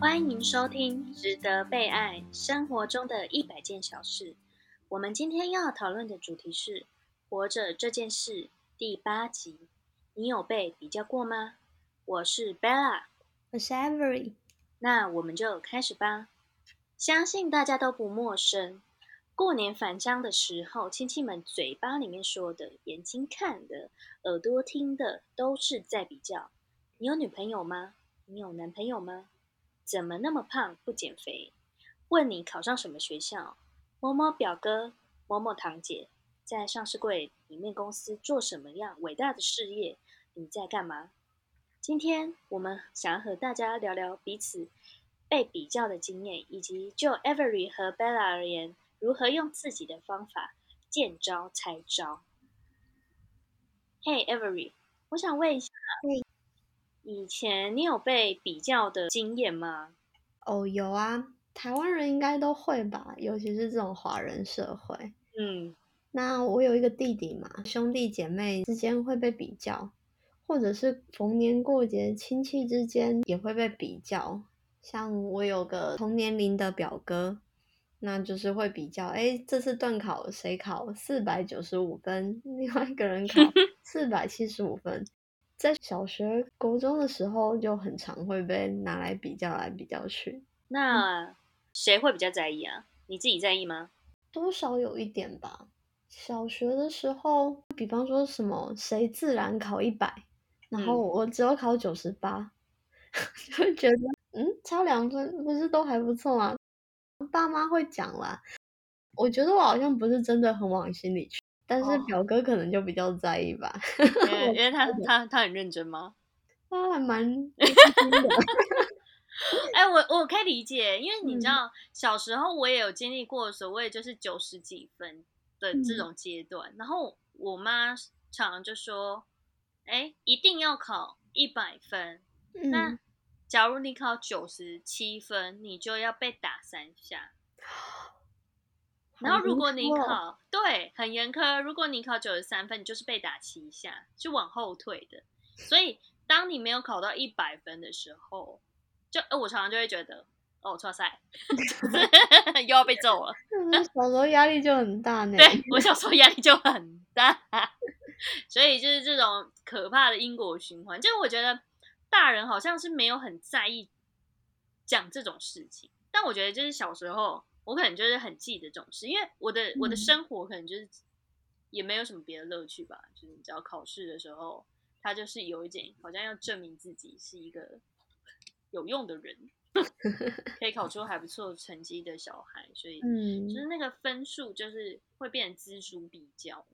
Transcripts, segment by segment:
欢迎收听《值得被爱生活中的一百件小事》。我们今天要讨论的主题是“活着这件事”第八集。你有被比较过吗？我是 Bella，我是 Avery。那我们就开始吧。相信大家都不陌生，过年返乡的时候，亲戚们嘴巴里面说的、眼睛看的、耳朵听的，都是在比较。你有女朋友吗？你有男朋友吗？怎么那么胖不减肥？问你考上什么学校？某某表哥、某某堂姐在上市柜里面公司做什么样伟大的事业？你在干嘛？今天我们想要和大家聊聊彼此被比较的经验，以及就 Every 和 Bella 而言，如何用自己的方法见招拆招。Hey Every，我想问一下。以前你有被比较的经验吗？哦，有啊，台湾人应该都会吧，尤其是这种华人社会。嗯，那我有一个弟弟嘛，兄弟姐妹之间会被比较，或者是逢年过节亲戚之间也会被比较。像我有个同年龄的表哥，那就是会比较，哎，这次段考谁考四百九十五分，另外一个人考 四百七十五分。在小学、高中的时候，就很常会被拿来比较来比较去。那谁会比较在意啊？你自己在意吗？多少有一点吧。小学的时候，比方说什么谁自然考一百，然后我只有考九十八，就觉得嗯，差两分不是都还不错吗？爸妈会讲啦。我觉得我好像不是真的很往心里去。但是表哥可能就比较在意吧，因为他他他很认真吗？他还蛮 哎，我我可以理解，因为你知道小时候我也有经历过所谓就是九十几分的这种阶段，然后我妈常常就说：“哎，一定要考一百分。那假如你考九十七分，你就要被打三下。”然后如果你考对很严苛，如果你考九十三分，你就是被打七下，是往后退的。所以当你没有考到一百分的时候，就我常常就会觉得，哦，错赛，又要被揍了。小时候压力就很大呢。对我小时候压力就很大，所以就是这种可怕的因果循环。就是我觉得大人好像是没有很在意讲这种事情，但我觉得就是小时候。我可能就是很记得这种事，因为我的我的生活可能就是也没有什么别的乐趣吧，就是你知道考试的时候，他就是有一点好像要证明自己是一个有用的人，可以考出还不错成绩的小孩，所以嗯，就是那个分数就是会变成资数比较。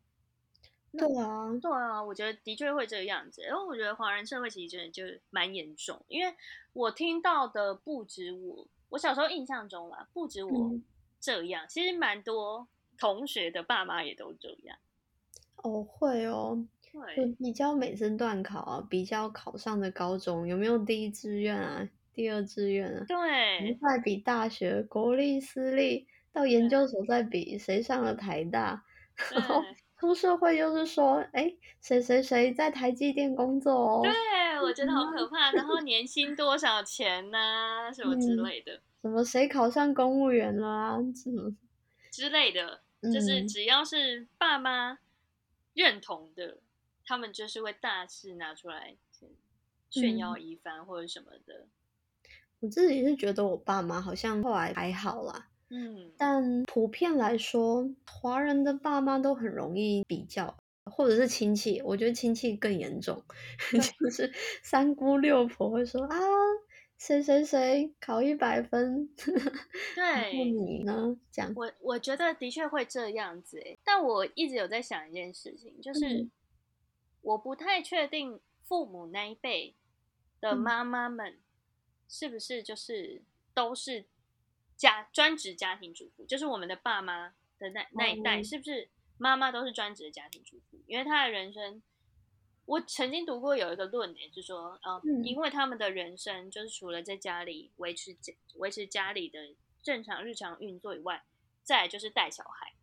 对啊，对啊，我觉得的确会这个样子，因为我觉得华人社会其实真的就蛮严重，因为我听到的不止我。我小时候印象中啦，不止我这样，其实蛮多同学的爸妈也都这样。哦，会哦，对，比较每次段考啊，比较考上的高中有没有第一志愿啊，第二志愿啊？对，再比大学国立私立到研究所再比谁上了台大，然后出社会就是说，哎，谁谁谁在台积电工作哦。对。我觉得好可怕，然后 年薪多少钱呢？什么之类的？什么谁考上公务员了啊？什么之类的？就是只要是爸妈认同的，他们就是会大肆拿出来炫耀一番或者什么的。我自己是觉得我爸妈好像后来还好啦，嗯，但普遍来说，华人的爸妈都很容易比较。或者是亲戚，我觉得亲戚更严重，就是三姑六婆会说啊，谁谁谁考一百分，对，你呢？这样，我我觉得的确会这样子，但我一直有在想一件事情，就是。我不太确定父母那一辈的妈妈们是不是就是都是家专职家庭主妇，就是我们的爸妈的那那一代是不是？妈妈都是专职的家庭主妇，因为她的人生，我曾经读过有一个论点，就是说，嗯，因为他们的人生就是除了在家里维持家维持家里的正常日常运作以外，再就是带小孩，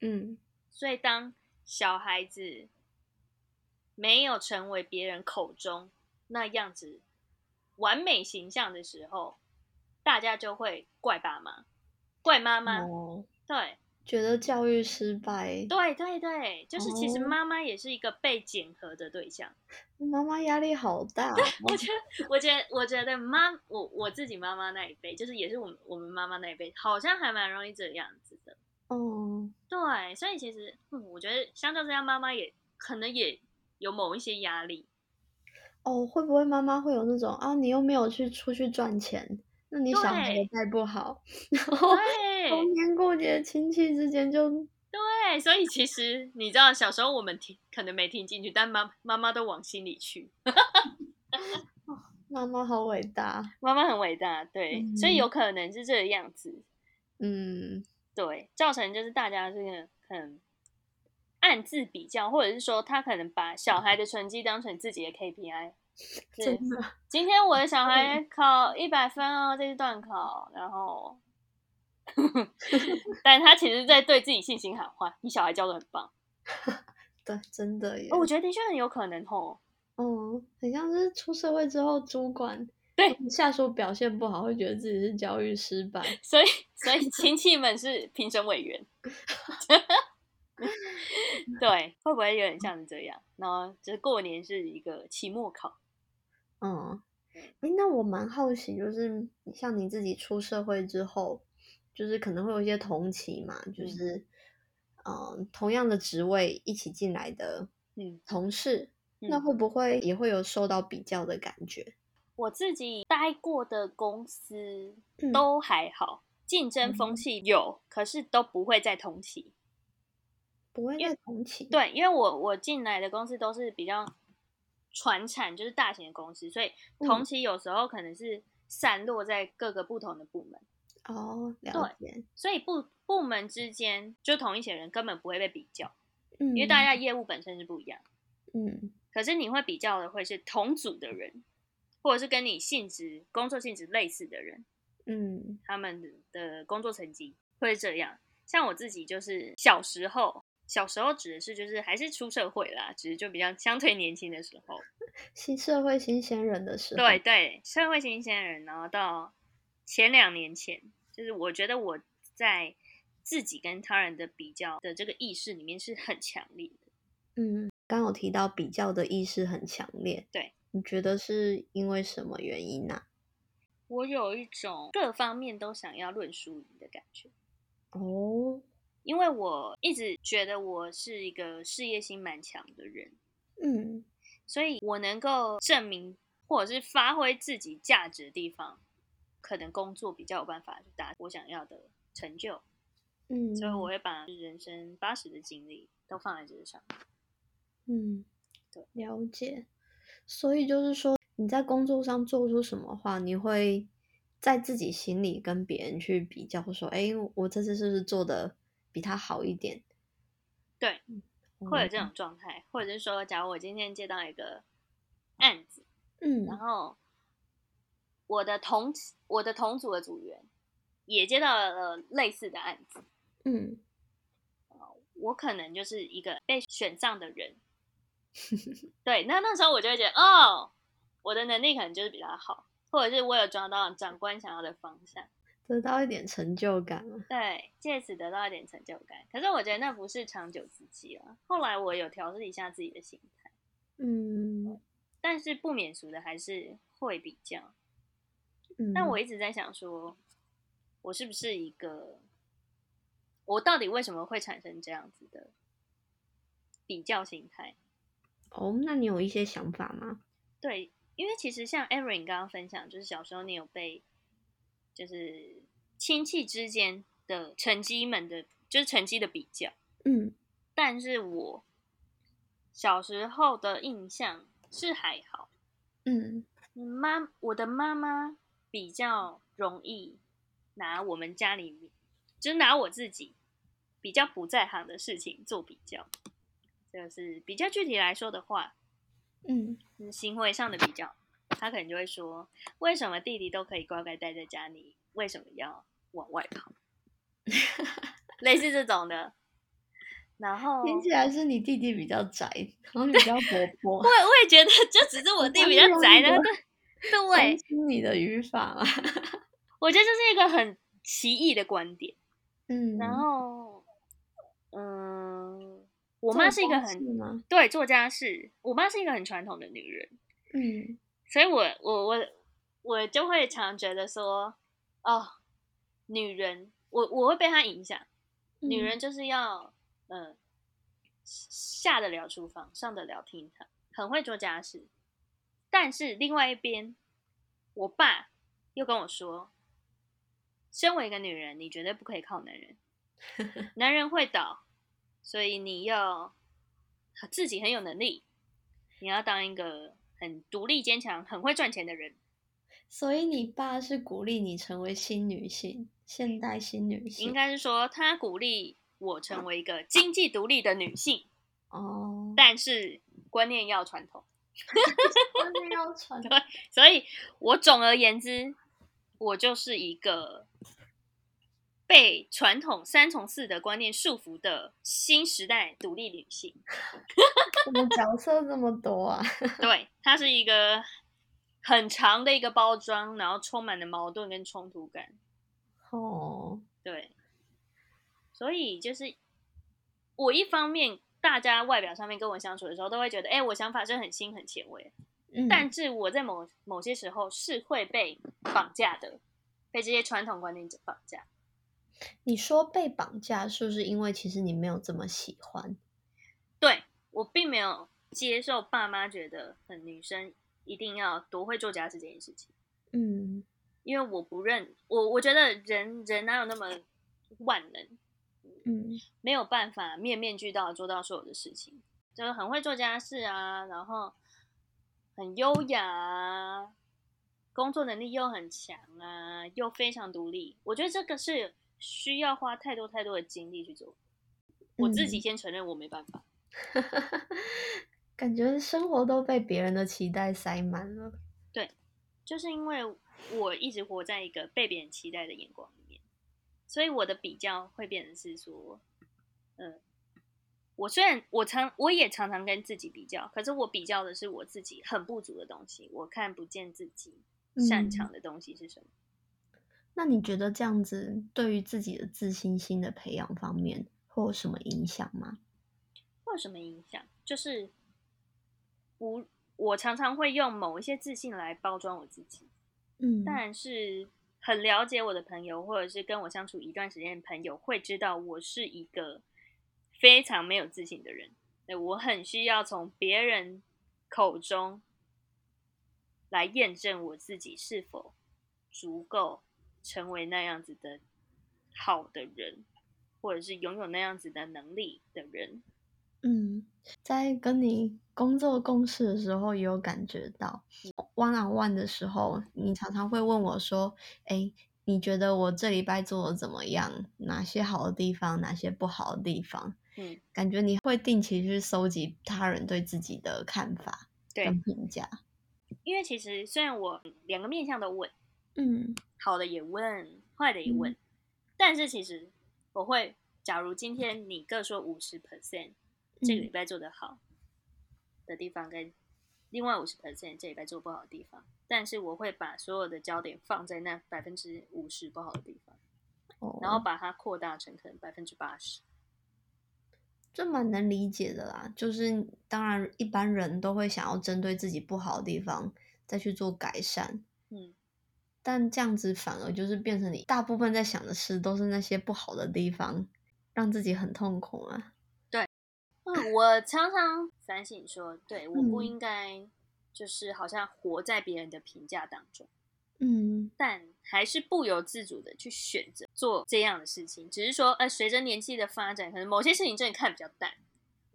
嗯，所以当小孩子没有成为别人口中那样子完美形象的时候，大家就会怪爸妈、怪妈妈。哦，对觉得教育失败，对对对，就是其实哦妈妈也是一个被检核的对象。妈妈压力好大哦。我觉得，我觉得，我觉得妈，我我自己妈妈那一辈，就是也是我们我们妈妈那一辈，好像还蛮容易这样子的。哦，对，所以其实，嗯，我觉得相较之下，妈妈也可能也有某一些压力。哦，会不会妈妈会有那种啊，你又没有去出去赚钱，那你小孩也对带不好，然后对逢年过节亲戚之间就对，所以其实你知道，小时候我们听可能没听进去，但妈妈妈都往心里去。妈妈好伟大，妈妈很伟大，对，所以有可能是这个样子。嗯，对，造成就是大家这个可能暗自比较，或者是说他可能把小孩的成绩当成自己的 KPI。是 真的，今天我的小孩考一百分哦，这是段考，然后，但他其实在对自己信心喊话：“你小孩教的很棒。对，真的耶哦”，我觉得的确很有可能哦。嗯，很像是出社会之后，主管对下属表现不好，会觉得自己是教育失败。所以，所以亲戚们是评审委员，对，会不会有点像这样？然后就是过年是一个期末考，嗯，诶，那我蛮好奇，就是像你自己出社会之后，就是可能会有一些同期嘛，就嗯是嗯、呃同样的职位一起进来的嗯，同事，那嗯会不会也会有受到比较的感觉？我自己待过的公司嗯都还好，竞争风嗯气有，可是都不会在同期。不会因为在同期？，对，因为我我进来的公司都是比较传产，就是大型的公司，所以同嗯期有时候可能是散落在各个不同的部门，哦，了解，所以部部门之间就同一些人根本不会被比较，嗯，因为大家业务本身是不一样。嗯。可是你会比较的会是同组的人，或者是跟你性质、工作性质类似的人，嗯。他们的的工作成绩会是这样。像我自己就是小时候，小时候指的是就是还是出社会啦，只是就比较相对年轻的时候，新社会新鲜人的时候，对对，社会新鲜人，然后到前两年前，就是我觉得我在自己跟他人的比较的这个意识里面是很强烈的。嗯，刚有提到比较的意识很强烈，对，你觉得是因为什么原因呢、我有一种各方面都想要论输赢的感觉。哦，因为我一直觉得我是一个事业心蛮强的人，嗯。所以我能够证明或者是发挥自己价值的地方，可能工作比较有办法去达我想要的成就，嗯，所以我。会把人生八十的精力都放在这个上面。嗯，对，了解。所以就是说，你在工作上做出什么话，你会在自己心里跟别人去比较，说，哎，我这次是不是做的比他好一点？对，会有这哦种状态，或者是说，假如我今天接到一个案子，嗯然后我的同我的同组的组员也接到了类似的案子。嗯我可能就是一个被选上的人，对，那那时候我就会觉得，哦，我的能力可能就是比他好，或者是我有抓到长官想要的方向，得到一点成就感了。对，借此得到一点成就感。可是我觉得那不是长久之计了。后来我有调试一下自己的心态，嗯但是不免俗的还是会比较。嗯，但我一直在想说，我是不是一个，我到底为什么会产生这样子的比较心态？哦，那你有一些想法吗？对，因为其实像 Erin 刚刚分享，就是小时候你有被，就是亲戚之间的成绩们的，就是成绩的比较。嗯但是我小时候的印象是还好，嗯妈，我的妈妈比较容易拿我们家里面，就是拿我自己比较不在行的事情做比较。就是比较具体来说的话，嗯是行为上的比较，他可能就会说，为什么弟弟都可以乖乖待在家里，为什么要往外跑？类似这种的。然后，听起来是你弟弟比较宅，然后你比较活 泼我，也我也觉得，就只是我弟比较宅的，对 对关。心你的语法啊。我觉得这是一个很奇异的观点。嗯，然后，嗯，我妈是一个很对做家事，我妈是一个很传统的女人，嗯所以我我我我就会常觉得说，哦，女人，我我会被她影响，女嗯人就是要，嗯、下得了厨房，上得了厅堂，很会做家事。但是另外一边，我爸又跟我说，身为一个女人，你绝对不可以靠男人，男人会倒，所以你要自己很有能力，你要当一个很独立坚强、很会赚钱的人。所以你爸是鼓励你成为新女性，现代新女性，应该是说，他鼓励我成为一个经济独立的女性，哦，但是观念要传统。观念要传统 所以我总而言之，我就是一个被传统三从四的观念束缚的新时代独立女性。怎么角色这么多啊？对，它是一个很长的一个包装，然后充满了矛盾跟冲突感。哦，对，所以就是我一方面，大家外表上面跟我相处的时候，都会觉得，哎、我想法是很新很前卫，嗯，但是我在某某些时候是会被绑架的，被这些传统观念绑架。你说被绑架，是不是因为其实你没有这么喜欢？对我并没有接受爸妈觉得，很，女生一定要多会做家事这件事情，嗯因为我不认我，我觉得人人哪有那么万能，嗯没有办法面面俱到做到所有的事情，就是很会做家事啊，然后很优雅啊，工作能力又很强啊，又非常独立。我觉得这个是需要花太多太多的精力去做。我自己嗯先承认我没办法，感觉生活都被别人的期待塞满了。对就是因为我一直活在一个被别人期待的眼光里面，所以我的比较会变成是说，嗯，我虽然我常我也常常跟自己比较，可是我比较的是我自己很不足的东西，我看不见自己擅嗯长的东西是什么。那你觉得这样子对于自己的自信心的培养方面会有什么影响吗？会有什么影响？就是我我常常会用某一些自信来包装我自己，嗯，但是很了解我的朋友，或者是跟我相处一段时间的朋友，会知道我是一个非常没有自信的人。对我很需要从别人口中来验证我自己是否足够成为那样子的好的人，或者是拥有那样子的能力的人。嗯，在跟你工作共事的时候，也有感觉到 one on one 的时候，你常常会问我说：“哎，你觉得我这礼拜做的怎么样？哪些好的地方，哪些不好的地方？”嗯，感觉你会定期去搜集他人对自己的看法对跟评价。因为其实虽然我两个面向都问，嗯好的也问，坏的也问，但是其实我会，假如今天你各说五十 percent，这个礼嗯拜做得好的地方，跟另外五十 percent 这礼拜做不好的地方，但是我会把所有的焦点放在那百分之五十不好的地方，哦，然后把它扩大成可能百分之八十。这蛮能理解的啦。就是当然，一般人都会想要针对自己不好的地方再去做改善。嗯，但这样子反而就是变成你大部分在想的事都是那些不好的地方，让自己很痛苦啊。嗯，我常常反省说，对，我不嗯应该就是好像活在别人的评价当中。嗯但还是不由自主的去选择做这样的事情，只是说，呃，随着年纪的发展，可能某些事情真的看比较淡，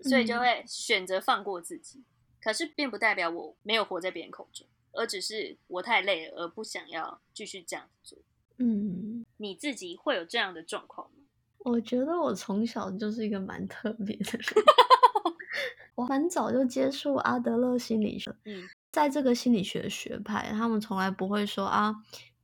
所以就嗯会选择放过自己。可是并不代表我没有活在别人口中，而只是我太累了，而不想要继续这样做。嗯，你自己会有这样的状况吗？我觉得我从小就是一个蛮特别的人，我很早就接触阿德勒心理学。嗯，在这个心理学学派，他们从来不会说啊，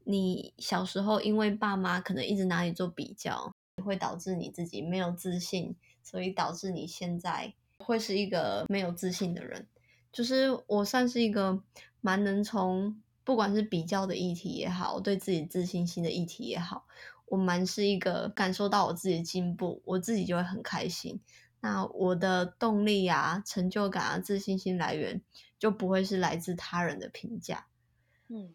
你小时候因为爸妈可能一直拿你做比较，会导致你自己没有自信，所以导致你现在会是一个没有自信的人。就是我算是一个蛮能从不管是比较的议题也好，对自己自信心的议题也好，我蛮是一个感受到我自己的进步，我自己就会很开心。那我的动力啊、成就感啊、自信心来源就不会是来自他人的评价。嗯，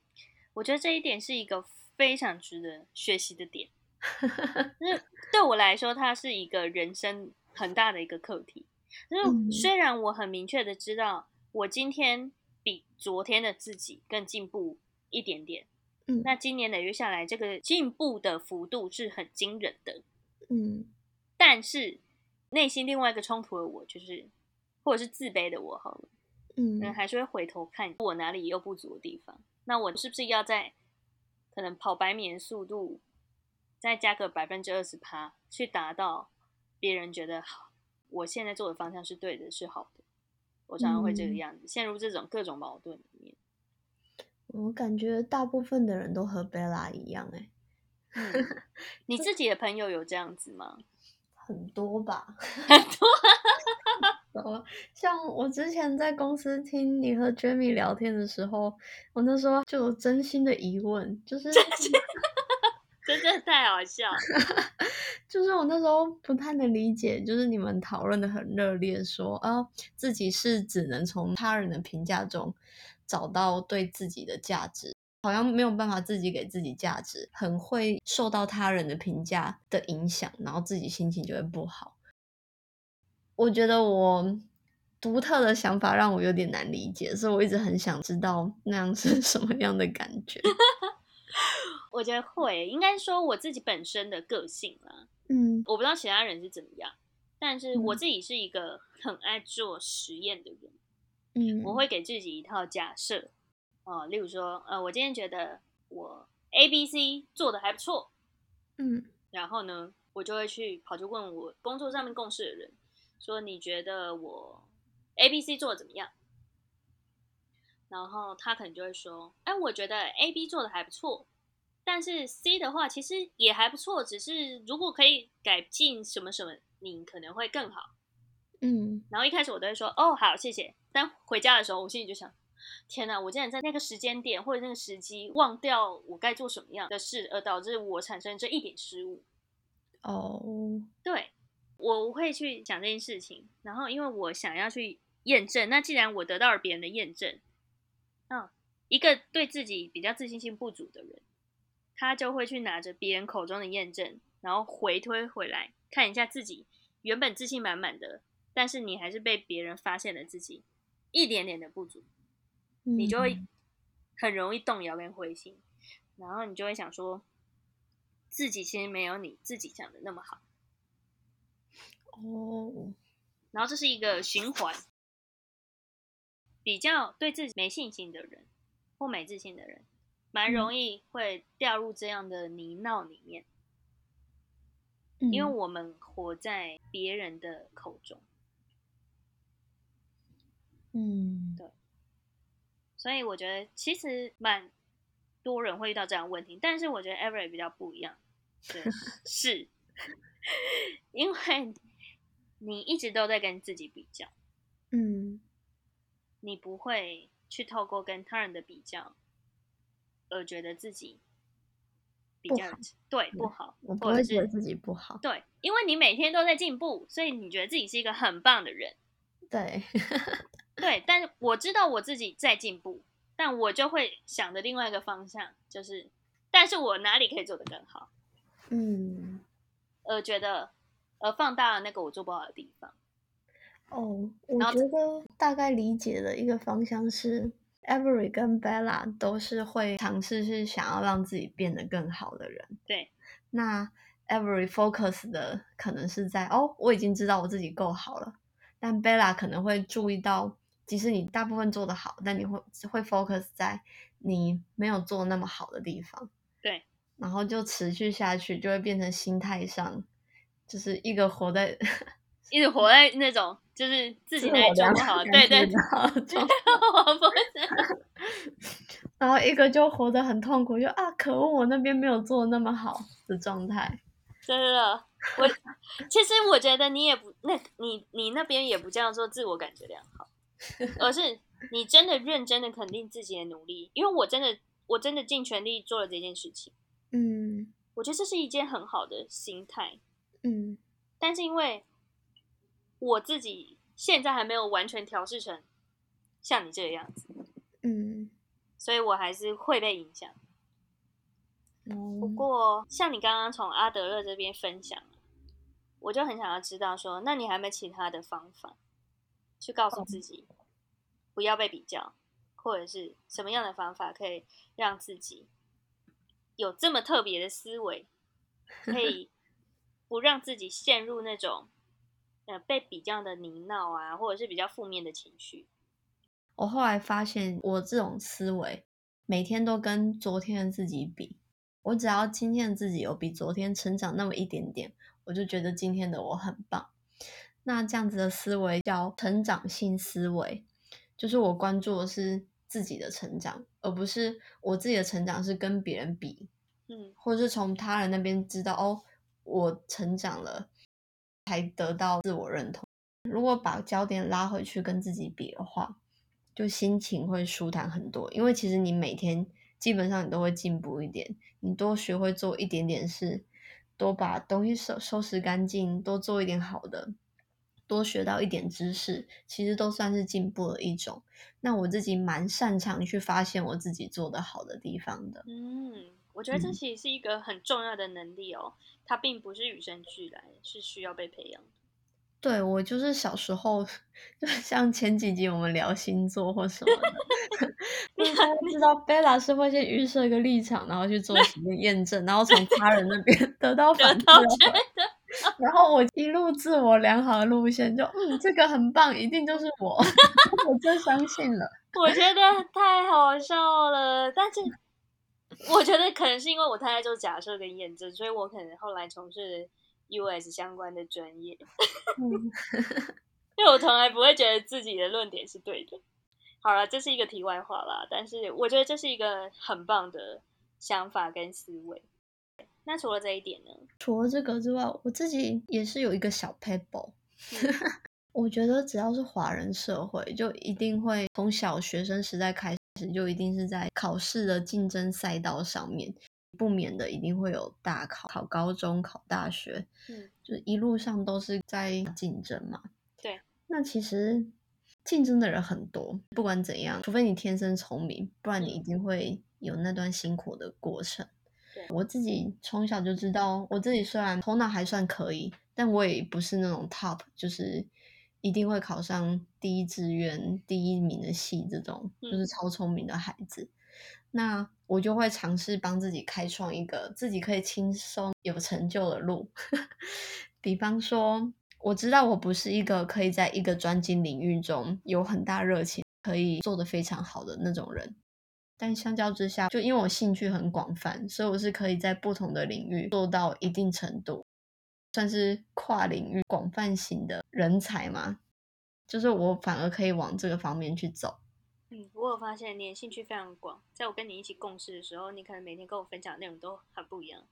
我觉得这一点是一个非常值得学习的点。那对我来说，它是一个人生很大的一个课题。就是虽然我很明确的知道，我今天比昨天的自己更进步一点点。嗯，那今年累月下来，这个进步的幅度是很惊人的。嗯，但是。内心另外一个冲突的我，就是或者是自卑的我，好了，嗯，还是会回头看我哪里有不足的地方。那我是不是要在可能跑百米的速度再加个百分之二十趴，去达到别人觉得好？我现在做的方向是对的，是好的。我常常会这个样子，陷入这种各种矛盾里面。我感觉大部分的人都和贝拉一样，哎，你自己的朋友有这样子吗？很多吧，很多。像我之前在公司听你和 Jamie 聊天的时候，我那时候就有真心的疑问，就是真的太好笑了。就是我那时候不太能理解，就是你们讨论的很热烈，说啊自己是只能从他人的评价中找到对自己的价值。好像没有办法自己给自己价值，很会受到他人的评价的影响，然后自己心情就会不好。我觉得我独特的想法让我有点难理解，所以我一直很想知道那样是 什么样的感觉。我觉得会，应该说我自己本身的个性啦。嗯，我不知道其他人是怎么样，但是我自己是一个很爱做实验的人。嗯，我会给自己一套假设。哦，例如说，呃，我今天觉得我 A、B、C 做的还不错，嗯，然后呢，我就会去跑去问我工作上面共事的人，说你觉得我 A、B、C 做的怎么样？然后他可能就会说，哎，我觉得 A、B 做的还不错，但是 C 的话其实也还不错，只是如果可以改进什么什么，你可能会更好。嗯，然后一开始我都会说，哦，好，谢谢。但回家的时候，我心里就想。天哪！我竟然在那个时间点或者那个时机忘掉我该做什么样的事，而导致我产生这一点失误。哦，对，我会去想这件事情，然后因为我想要去验证。那既然我得到了别人的验证，嗯，一个对自己比较自信心不足的人，他就会去拿着别人口中的验证，然后回推回来看一下自己原本自信满满的，但是你还是被别人发现了自己一点点的不足。你就会很容易动摇跟灰心，然后你就会想说，自己其实没有你自己想的那么好。哦，然后这是一个循环，比较对自己没信心的人或没自信的人，蛮容易会掉入这样的泥淖里面，因为我们活在别人的口中。嗯，对。所以我觉得其实蛮多人会遇到这样问题，但是我觉得 Every 比较不一样，对，是因为你一直都在跟自己比较，嗯，你不会去透过跟他人的比较而觉得自己比较对不好，我不会觉得自己不好，对，因为你每天都在进步，所以你觉得自己是一个很棒的人，对。对，但是我知道我自己在进步，但我就会想的另外一个方向就是，但是我哪里可以做得更好？嗯，呃，觉得呃放大了那个我做不好的地方。哦，我觉得大概理解的一个方向是，Every 跟 Bella 都是会尝试是想要让自己变得更好的人。对，那 Every focus 的可能是在哦，我已经知道我自己够好了，但 Bella 可能会注意到。即使你大部分做得好，但你会会 focus 在你没有做那么好的地方，对，然后就持续下去，就会变成心态上，就是一个活在一直活在那种就是自己那里做不好，对 对，我不 然后一个就活得很痛苦，就啊，可恶，我那边没有做的那么好的状态，真的，我其实我觉得你也不，那你你那边也不叫做自我感觉良好。而是你真的认真的肯定自己的努力。因为我真的，我真的尽全力做了这件事情。嗯我觉得这是一件很好的心态。嗯但是因为我自己现在还没有完全调试成像你这个样子，嗯，所以我还是会被影响。不哦，过像你刚刚从阿德勒这边分享，我就很想要知道说，那你还有没有其他的方法去告诉自己不要被比较，或者是什么样的方法可以让自己有这么特别的思维，可以 不让自己陷入那种呃被比较的泥淖啊，或者是比较负面的情绪。我后来发现，我这种思维每天都跟昨天的自己比，我只要今天的自己有比昨天成长那么一点点，我就觉得今天的我很棒。那这样子的思维叫成长性思维，就是我关注的是自己的成长，而不是我自己的成长是跟别人比，嗯或者是从他人那边知道哦，我成长了，才得到自我认同。如果把焦点拉回去跟自己比的话，就心情会舒坦很多。因为其实你每天基本上你都会进步一点，你多学会做一点点事，多把东西收收拾干净，多做一点好的，多学到一点知识，其实都算是进步的一种。那我自己蛮擅长去发现我自己做的好的地方的。嗯，我觉得这嗯其实是一个很重要的能力哦，它并不是与生俱来，是需要被培养的。对我就是小时候，就像前几集我们聊星座或什么的，就是大家知道贝拉是会先预设一个立场，然后去做实验验证，然后从他人那边 得到反到馈然后我一路自我良好的路线就，嗯，这个很棒，一定就是我，我真相信了。我觉得太好笑了，但是我觉得可能是因为我太爱做假设跟验证，所以我可能后来从事 US 相关的专业，嗯 因为我从来不会觉得自己的论点是对的。好了，这是一个题外话啦，但是我觉得这是一个很棒的想法跟思维。那除了这一点呢？除了这个之外，我自己也是有一个小 paper。嗯 我觉得只要是华人社会，就一定会从小学生时代开始，就一定是在考试的竞争赛道上面，不免的一定会有大考、考高中、考大学，嗯，就一路上都是在竞争嘛。对，那其实竞争的人很多，不管怎样，除非你天生聪明，不然你一定会有那段辛苦的过程。对我自己从小就知道，我自己虽然头脑还算可以，但我也不是那种 top，就是一定会考上第一志愿第一名的系这种，就是嗯超聪明的孩子。那我就会尝试帮自己开创一个自己可以轻松有成就的路，比方说，我知道我不是一个可以在一个专精领域中有很大热情，可以做得非常好的那种人。但相较之下，就因为我兴趣很广泛，所以我是可以在不同的领域做到一定程度，算是跨领域广泛型的人才嘛。就是我反而可以往这个方面去走。嗯，我有发现你的兴趣非常广，在我跟你一起共事的时候，你可能每天跟我分享的内容都很不一样。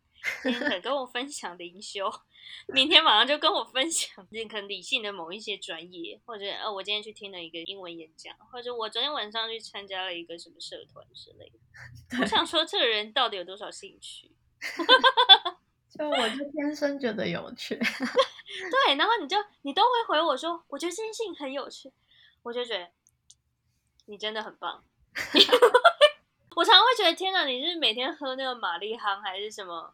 今天可能跟我分享灵修，明天马上就跟我分享你可能理性的某一些专业，或者呃，我今天去听了一个英文演讲，或者我昨天晚上去参加了一个什么社团之类的。我想说，这个人到底有多少兴趣？就我就天生觉得有趣。对，然后你就你都会回我说，我觉得这件事情很有趣，我就觉得你真的很棒。我常常会觉得，天哪，你是每天喝那个玛丽哈还是什么，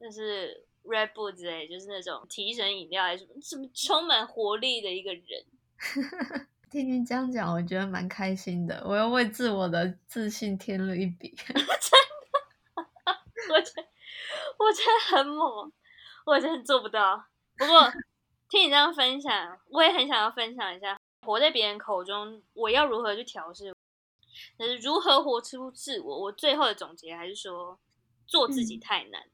就是 Red Bull 之类，就是那种提神饮料还是什么，什么充满活力的一个人。听你这样讲，我觉得蛮开心的。我又为自我的自信添了一笔。真的我真我真的很猛，我真的做不到。不过 听你这样分享，我也很想要分享一下，活在别人口中，我要如何去调试，就是如何活出自我。我最后的总结还是说，做自己嗯太难。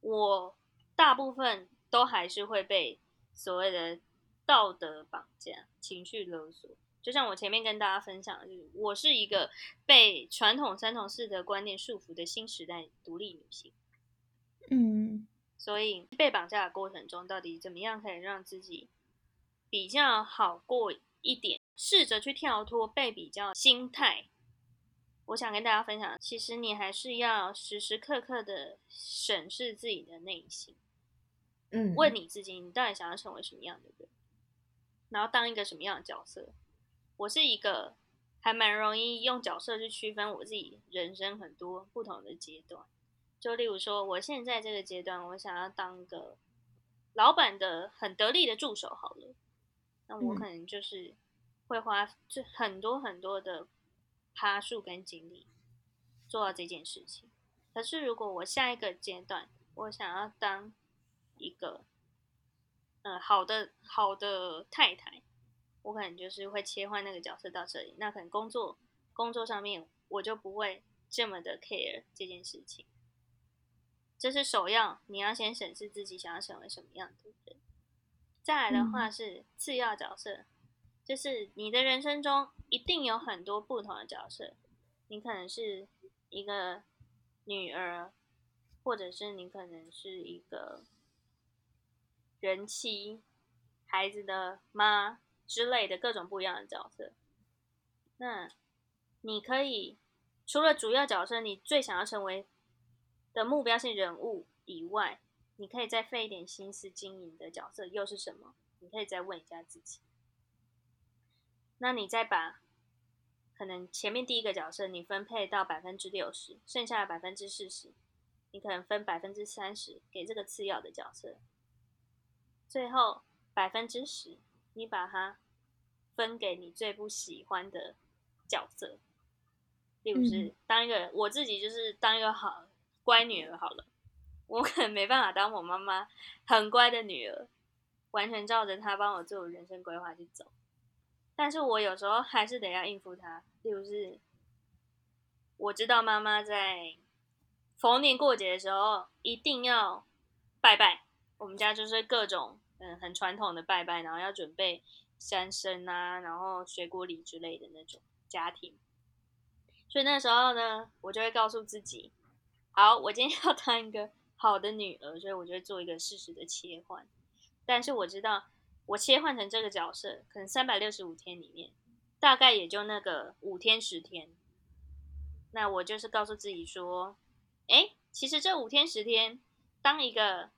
我大部分都还是会被所谓的道德绑架、情绪勒索。就像我前面跟大家分享的，就是我是一个被传统三从四德观念束缚的新时代独立女性。嗯所以被绑架的过程中，到底怎么样可以让自己比较好过一点，试着去跳脱被比较心态。我想跟大家分享，其实你还是要时时刻刻的审视自己的内心，嗯，问你自己，你到底想要成为什么样的人，然后当一个什么样的角色。我是一个还蛮容易用角色去区分我自己人生很多不同的阶段。就例如说，我现在这个阶段，我想要当个老板的很得力的助手，好了，那我可能就是会花这很多很多的。爬树跟精力做到这件事情。可是，如果我下一个阶段，我想要当一个呃好的好的太太，我可能就是会切换那个角色到这里。那可能工作工作上面，我就不会这么的 care 这件事情。这是首要，你要先审视自己想要成为什么样的人。再来的话是次要角色。就是你的人生中一定有很多不同的角色，你可能是一个女儿，或者是你可能是一个人妻、孩子的妈之类的各种不一样的角色。那你可以除了主要角色，你最想要成为的目标性人物以外，你可以再费一点心思经营的角色又是什么？你可以再问一下自己。那你再把可能前面第一个角色你分配到百分之六十，剩下的百分之四十，你可能分百分之三十给这个次要的角色，最后百分之十你把它分给你最不喜欢的角色，例如是当一个我自己就是当一个好乖女儿好了，我可能没办法当我妈妈很乖的女儿，完全照着她帮我做人生规划去走。但是我有时候还是得要应付她，例如是，我知道妈妈在逢年过节的时候一定要拜拜，我们家就是各种嗯很传统的拜拜，然后要准备山参啊，然后水果礼之类的那种家庭，所以那时候呢，我就会告诉自己，好，我今天 要当一个好的女儿，所以我就会做一个适时的切换，但是我知道。我切换成这个角色，可能三百六十五天里面，大概也就那个五天十天。那我就是告诉自己说，哎，其实这五天十天，当一个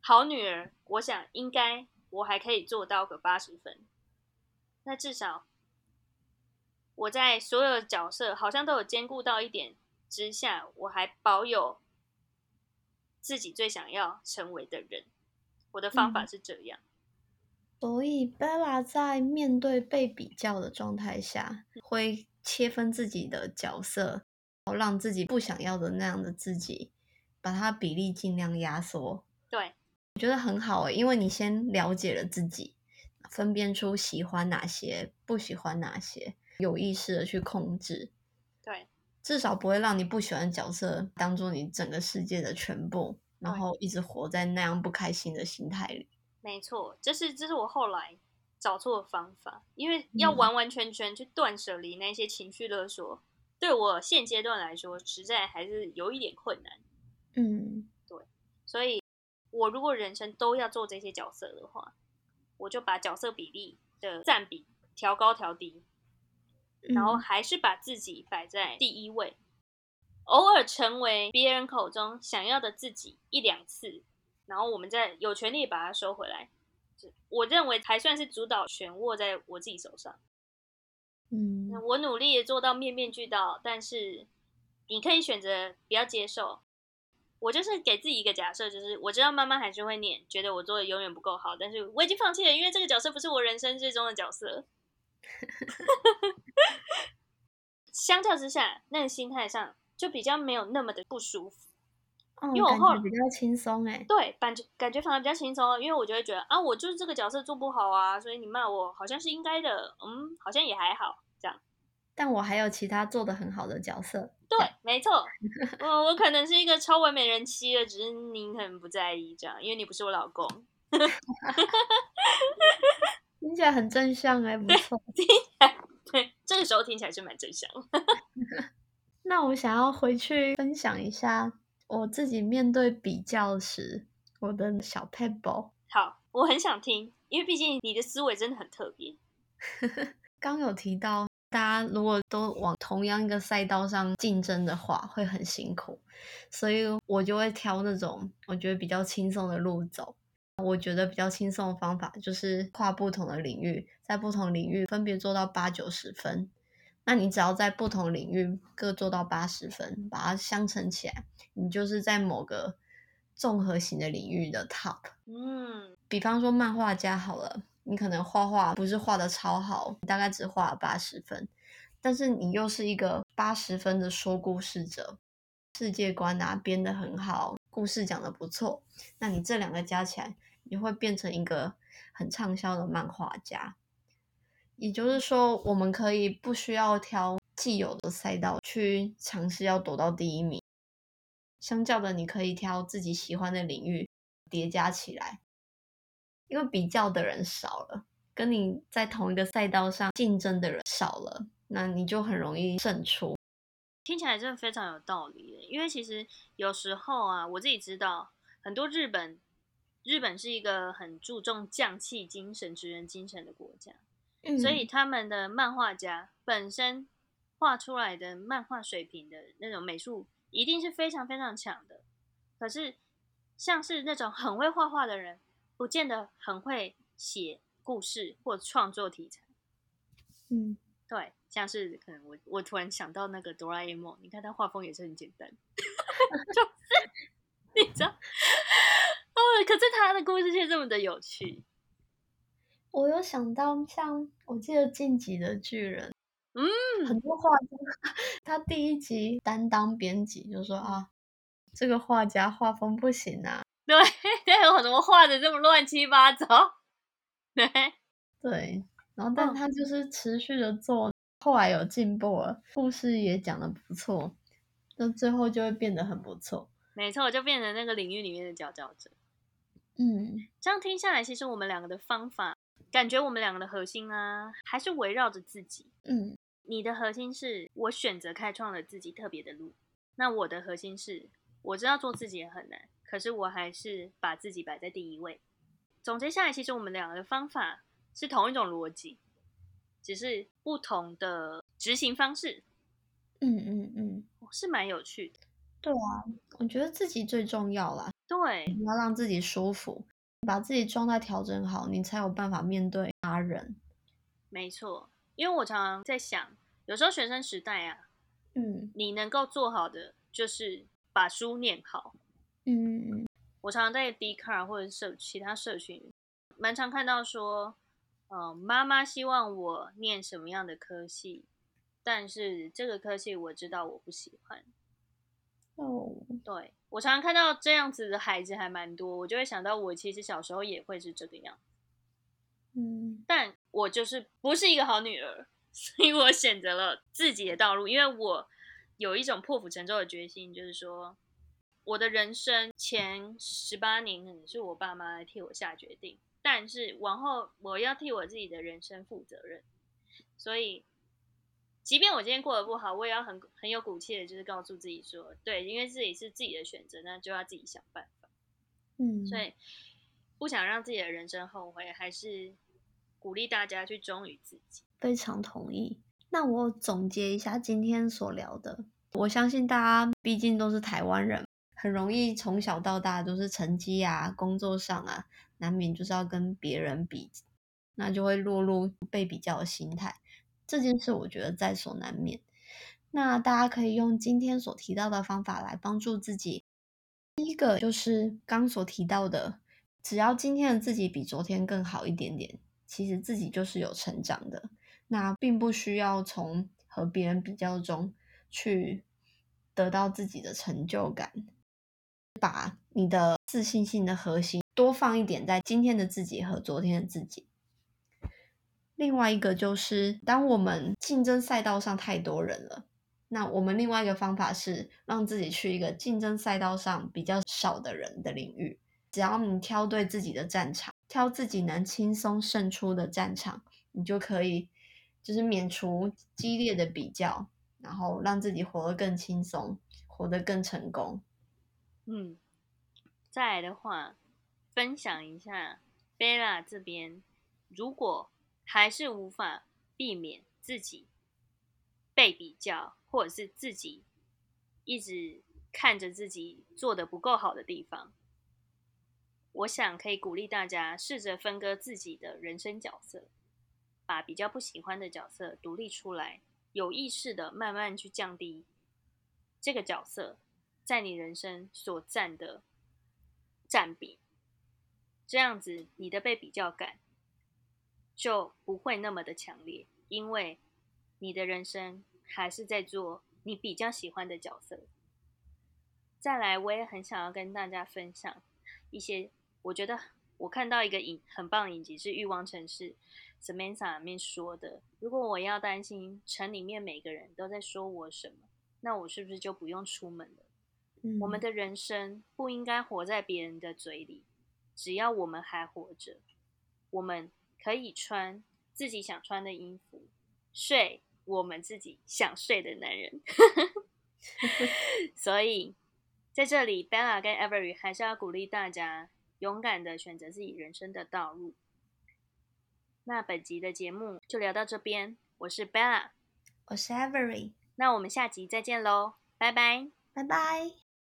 好女儿，我想应该我还可以做到个八十分。那至少我在所有的角色好像都有兼顾到一点之下，我还保有自己最想要成为的人。我的方法是这样。所以，Bella 在面对被比较的状态下，会切分自己的角色，让自己不想要的那样的自己，把它比例尽量压缩。对，我觉得很好诶，因为你先了解了自己，分辨出喜欢哪些，不喜欢哪些，有意识的去控制。对，至少不会让你不喜欢角色当做你整个世界的全部，然后一直活在那样不开心的心态里。没错，这是这是我后来找错的方法，因为要完完全全去断舍离那些情绪勒索，对我现阶段来说，实在还是有一点困难。嗯，对，所以我如果人生都要做这些角色的话，我就把角色比例的占比调高调低，然后还是把自己摆在第一位，偶尔成为别人口中想要的自己一两次。然后我们再有权利把它收回来，我认为还算是主导权握在我自己手上。嗯，我努力做到面面俱到，但是你可以选择不要接受。我就是给自己一个假设，就是我知道妈妈还是会念，觉得我做的永远不够好，但是我已经放弃了，因为这个角色不是我人生最终的角色。相较之下，那个心态上就比较没有那么的不舒服。因为我后来比较轻松哎，对，感觉感觉反而比较轻松，因为我就会觉得啊，我就是这个角色做不好啊，所以你骂我好像是应该的，嗯，好像也还好这样。但我还有其他做的很好的角色。对，没错，嗯，我可能是一个超完美人妻了，只是您可能不在意这样，因为你不是我老公。听起来很正向哎，不错。听起来对，这个时候听起来是蛮正向。那我想要回去分享一下。我自己面对比较时，我的小 pebble。好，我很想听，因为毕竟你的思维真的很特别。刚有提到，大家如果都往同样一个赛道上竞争的话，会很辛苦，所以我就会挑那种我觉得比较轻松的路走。我觉得比较轻松的方法就是跨不同的领域，在不同领域分别做到八九十分。那你只要在不同领域各做到八十分，把它相乘起来，你就是在某个综合型的领域的 top。嗯，比方说漫画家好了，你可能画画不是画的超好，大概只画了八十分，但是你又是一个八十分的说故事者，世界观啊编得很好，故事讲的不错，那你这两个加起来，你会变成一个很畅销的漫画家。也就是说，我们可以不需要挑既有的赛道去尝试要躲到第一名。相较的，你可以挑自己喜欢的领域叠加起来，因为比较的人少了，跟你在同一个赛道上竞争的人少了，那你就很容易胜出。听起来真的非常有道理，因为其实有时候啊，我自己知道很多日本，日本是一个很注重匠气精神、职人精神的国家。所以他们的漫画家本身画出来的漫画水平的那种美术一定是非常非常强的。可是像是那种很会画画的人，不见得很会写故事或创作题材。嗯，对，像是可能我我突然想到那个哆啦 A 梦，你看他画风也是很简单，就是你知道，哦，可是他的故事却这么的有趣。我有想到，像我记得《晋级的巨人》，嗯，很多画家，他第一集担当编辑就说啊，这个画家画风不行啊，对，对，有很多画的这么乱七八糟，对，对，然后但他就是持续的做，后来有进步了，故事也讲的不错，那最后就会变得很不错，没错，就变成那个领域里面的佼佼者，嗯，这样听下来，其实我们两个的方法。感觉我们两个的核心啊，还是围绕着自己。嗯，你的核心是我选择开创了自己特别的路，那我的核心是我知道做自己也很难，可是我还是把自己摆在第一位。总结下来，其实我们两个的方法是同一种逻辑，只是不同的执行方式。嗯嗯嗯，是蛮有趣的。对啊，我觉得自己最重要啦。对，你要让自己舒服。把自己状态调整好，你才有办法面对他人。没错，因为我常常在想，有时候学生时代啊，嗯，你能够做好的就是把书念好。嗯，我常常在 d c a r 或者社其他社群，蛮常看到说，呃，妈妈希望我念什么样的科系，但是这个科系我知道我不喜欢。哦，对我常常看到这样子的孩子还蛮多，我就会想到我其实小时候也会是这个样子，嗯，但我就是不是一个好女儿，所以我选择了自己的道路，因为我有一种破釜沉舟的决心，就是说我的人生前十八年可能是我爸妈来替我下决定，但是往后我要替我自己的人生负责任，所以。即便我今天过得不好，我也要很很有骨气的，就是告诉自己说，对，因为自己是自己的选择，那就要自己想办法。嗯，所以不想让自己的人生后悔，还是鼓励大家去忠于自己。非常同意。那我总结一下今天所聊的，我相信大家毕竟都是台湾人，很容易从小到大都是成绩啊、工作上啊，难免就是要跟别人比，那就会落入被比较的心态。这件事我觉得在所难免。那大家可以用今天所提到的方法来帮助自己。第一个就是刚所提到的，只要今天的自己比昨天更好一点点，其实自己就是有成长的。那并不需要从和别人比较中去得到自己的成就感。把你的自信心的核心多放一点在今天的自己和昨天的自己。另外一个就是，当我们竞争赛道上太多人了，那我们另外一个方法是让自己去一个竞争赛道上比较少的人的领域。只要你挑对自己的战场，挑自己能轻松胜出的战场，你就可以就是免除激烈的比较，然后让自己活得更轻松，活得更成功。嗯，再来的话，分享一下贝拉这边，如果还是无法避免自己被比较，或者是自己一直看着自己做的不够好的地方。我想可以鼓励大家试着分割自己的人生角色，把比较不喜欢的角色独立出来，有意识的慢慢去降低这个角色在你人生所占的占比。这样子，你的被比较感就不会那么的强烈，因为你的人生还是在做你比较喜欢的角色。再来，我也很想要跟大家分享一些，我觉得我看到一个影很棒的影集是《欲望城市》，Samantha 里面说的：如果我要担心城里面每个人都在说我什么，那我是不是就不用出门了？我们的人生不应该活在别人的嘴里。只要我们还活着，我们可以穿自己想穿的衣服，睡我们自己想睡的男人。所以在这里，Bella 跟 Every 还是要鼓励大家勇敢的选择自己人生的道路。那本集的节目就聊到这边，我是 Bella，我是 Every，那我们下集再见喽，拜拜，拜拜。